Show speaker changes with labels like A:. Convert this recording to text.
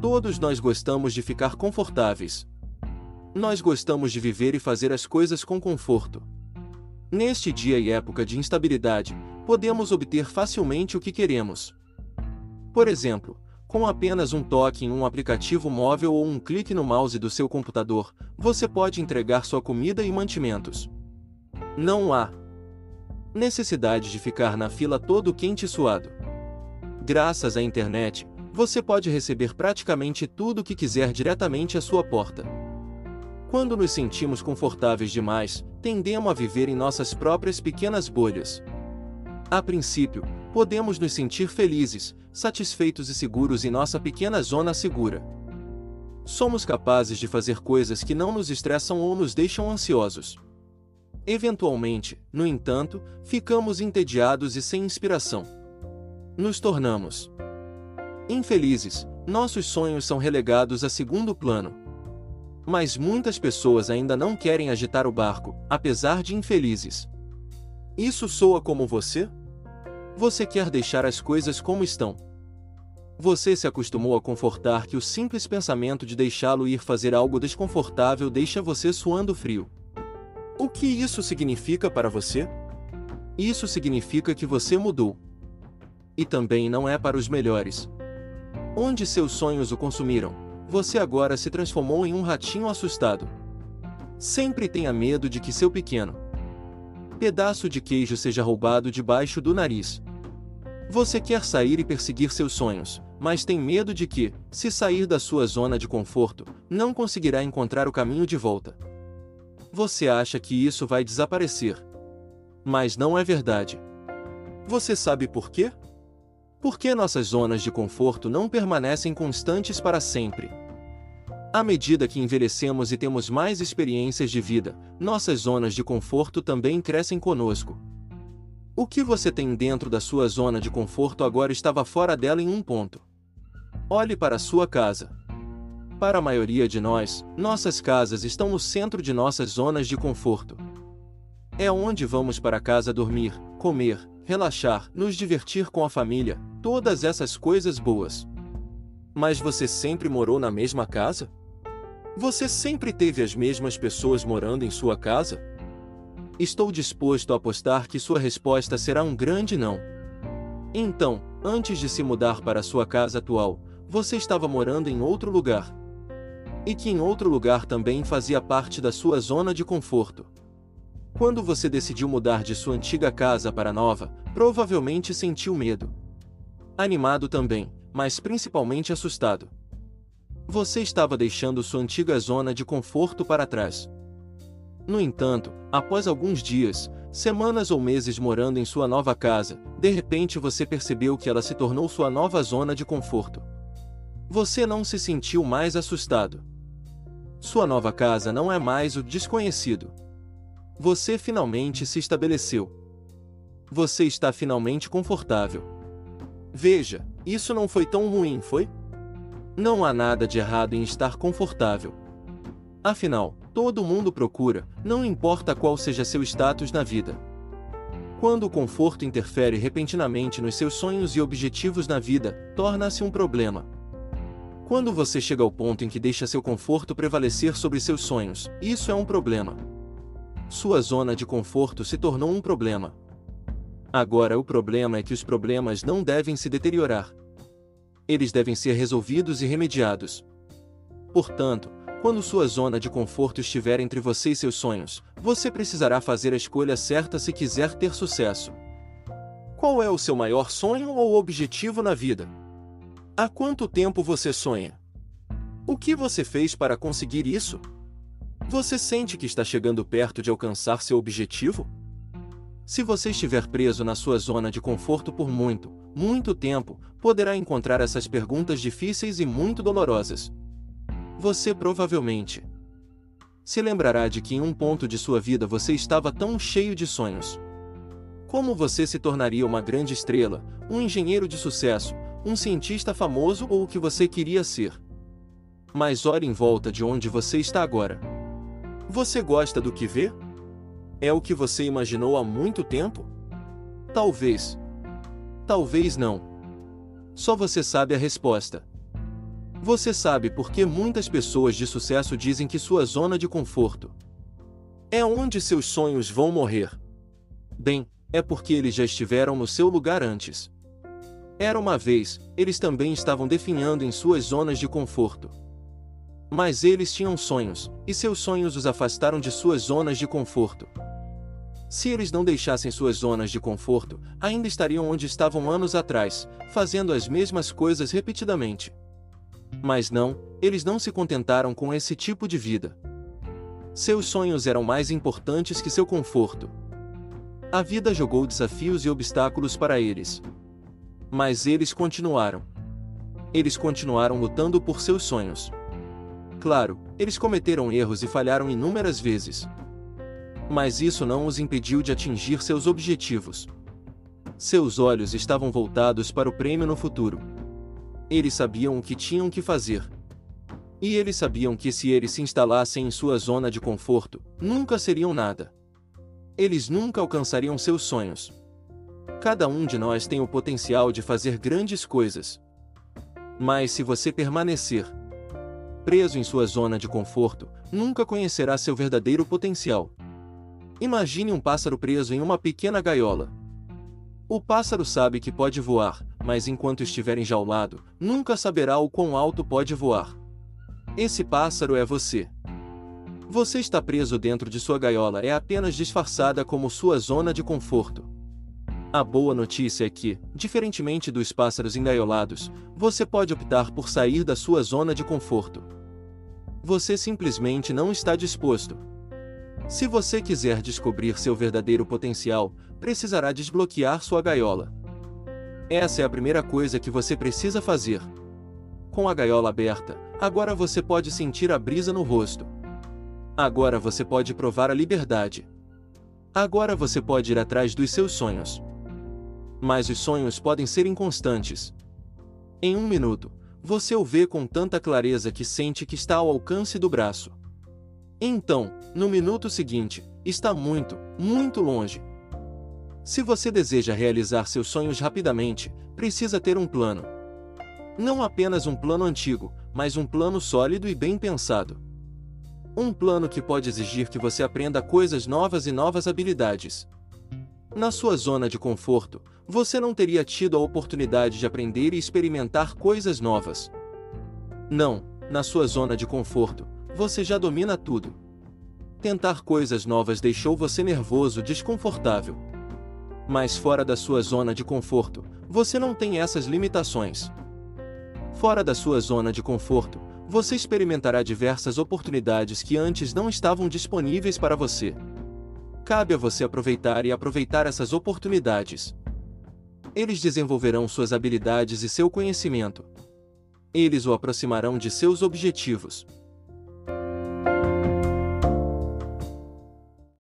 A: Todos nós gostamos de ficar confortáveis. Nós gostamos de viver e fazer as coisas com conforto. Neste dia e época de instabilidade, podemos obter facilmente o que queremos. Por exemplo, com apenas um toque em um aplicativo móvel ou um clique no mouse do seu computador, você pode entregar sua comida e mantimentos. Não há necessidade de ficar na fila todo quente e suado. Graças à internet, você pode receber praticamente tudo o que quiser diretamente à sua porta. Quando nos sentimos confortáveis demais, tendemos a viver em nossas próprias pequenas bolhas. A princípio, podemos nos sentir felizes, satisfeitos e seguros em nossa pequena zona segura. Somos capazes de fazer coisas que não nos estressam ou nos deixam ansiosos. Eventualmente, no entanto, ficamos entediados e sem inspiração. Nos tornamos infelizes, nossos sonhos são relegados a segundo plano. Mas muitas pessoas ainda não querem agitar o barco, apesar de infelizes. Isso soa como você? Você quer deixar as coisas como estão. Você se acostumou a confortar que o simples pensamento de deixá-lo ir fazer algo desconfortável deixa você suando frio. O que isso significa para você? Isso significa que você mudou. E também não é para os melhores. Onde seus sonhos o consumiram, você agora se transformou em um ratinho assustado. Sempre tenha medo de que seu pequeno pedaço de queijo seja roubado debaixo do nariz. Você quer sair e perseguir seus sonhos, mas tem medo de que, se sair da sua zona de conforto, não conseguirá encontrar o caminho de volta. Você acha que isso vai desaparecer. Mas não é verdade. Você sabe por quê? Porque nossas zonas de conforto não permanecem constantes para sempre. À medida que envelhecemos e temos mais experiências de vida, nossas zonas de conforto também crescem conosco. O que você tem dentro da sua zona de conforto agora estava fora dela em um ponto. Olhe para a sua casa. Para a maioria de nós, nossas casas estão no centro de nossas zonas de conforto. É onde vamos para casa dormir, comer, relaxar, nos divertir com a família, todas essas coisas boas. Mas você sempre morou na mesma casa? Você sempre teve as mesmas pessoas morando em sua casa? Estou disposto a apostar que sua resposta será um grande não. Então, antes de se mudar para sua casa atual, você estava morando em outro lugar, e que em outro lugar também fazia parte da sua zona de conforto. Quando você decidiu mudar de sua antiga casa para a nova, provavelmente sentiu medo. Animado também, mas principalmente assustado. Você estava deixando sua antiga zona de conforto para trás. No entanto, após alguns dias, semanas ou meses morando em sua nova casa, de repente você percebeu que ela se tornou sua nova zona de conforto. Você não se sentiu mais assustado. Sua nova casa não é mais o desconhecido. Você finalmente se estabeleceu. Você está finalmente confortável. Veja, isso não foi tão ruim, foi? Não há nada de errado em estar confortável. Afinal, todo mundo procura, não importa qual seja seu status na vida. Quando o conforto interfere repentinamente nos seus sonhos e objetivos na vida, torna-se um problema. Quando você chega ao ponto em que deixa seu conforto prevalecer sobre seus sonhos, isso é um problema. Sua zona de conforto se tornou um problema. Agora o problema é que os problemas não devem se deteriorar. Eles devem ser resolvidos e remediados. Portanto, quando sua zona de conforto estiver entre você e seus sonhos, você precisará fazer a escolha certa se quiser ter sucesso. Qual é o seu maior sonho ou objetivo na vida? Há quanto tempo você sonha? O que você fez para conseguir isso? Você sente que está chegando perto de alcançar seu objetivo? Se você estiver preso na sua zona de conforto por muito, muito tempo, poderá encontrar essas perguntas difíceis e muito dolorosas. Você provavelmente se lembrará de que em um ponto de sua vida você estava tão cheio de sonhos. Como você se tornaria uma grande estrela, um engenheiro de sucesso, um cientista famoso ou o que você queria ser. Mas olhe em volta de onde você está agora. Você gosta do que vê? É o que você imaginou há muito tempo? Talvez. Talvez não. Só você sabe a resposta. Você sabe por que muitas pessoas de sucesso dizem que sua zona de conforto é onde seus sonhos vão morrer? Bem, é porque eles já estiveram no seu lugar antes. Era uma vez, eles também estavam definhando em suas zonas de conforto. Mas eles tinham sonhos, e seus sonhos os afastaram de suas zonas de conforto. Se eles não deixassem suas zonas de conforto, ainda estariam onde estavam anos atrás, fazendo as mesmas coisas repetidamente. Mas não, eles não se contentaram com esse tipo de vida. Seus sonhos eram mais importantes que seu conforto. A vida jogou desafios e obstáculos para eles. Mas eles continuaram. Eles continuaram lutando por seus sonhos. Claro, eles cometeram erros e falharam inúmeras vezes mas isso não os impediu de atingir seus objetivos. Seus olhos estavam voltados para o prêmio no futuro. Eles sabiam o que tinham que fazer. E eles sabiam que se eles se instalassem em sua zona de conforto, nunca seriam nada. Eles nunca alcançariam seus sonhos. Cada um de nós tem o potencial de fazer grandes coisas. Mas se você permanecer preso em sua zona de conforto, nunca conhecerá seu verdadeiro potencial. Imagine um pássaro preso em uma pequena gaiola. O pássaro sabe que pode voar, mas enquanto estiver enjaulado, nunca saberá o quão alto pode voar. Esse pássaro é você. Você está preso dentro de sua gaiola é apenas disfarçada como sua zona de conforto. A boa notícia é que, diferentemente dos pássaros engaiolados, você pode optar por sair da sua zona de conforto. Você simplesmente não está disposto. Se você quiser descobrir seu verdadeiro potencial, precisará desbloquear sua gaiola. Essa é a primeira coisa que você precisa fazer. Com a gaiola aberta, agora você pode sentir a brisa no rosto. Agora você pode provar a liberdade. Agora você pode ir atrás dos seus sonhos. Mas os sonhos podem ser inconstantes. Em um minuto, você o vê com tanta clareza que sente que está ao alcance do braço. Então, no minuto seguinte, está muito, muito longe. Se você deseja realizar seus sonhos rapidamente, precisa ter um plano. Não apenas um plano antigo, mas um plano sólido e bem pensado. Um plano que pode exigir que você aprenda coisas novas e novas habilidades. Na sua zona de conforto, você não teria tido a oportunidade de aprender e experimentar coisas novas. Não, na sua zona de conforto, você já domina tudo. Tentar coisas novas deixou você nervoso, desconfortável. Mas fora da sua zona de conforto, você não tem essas limitações. Fora da sua zona de conforto, você experimentará diversas oportunidades que antes não estavam disponíveis para você. Cabe a você aproveitar e aproveitar essas oportunidades. Eles desenvolverão suas habilidades e seu conhecimento. Eles o aproximarão de seus objetivos.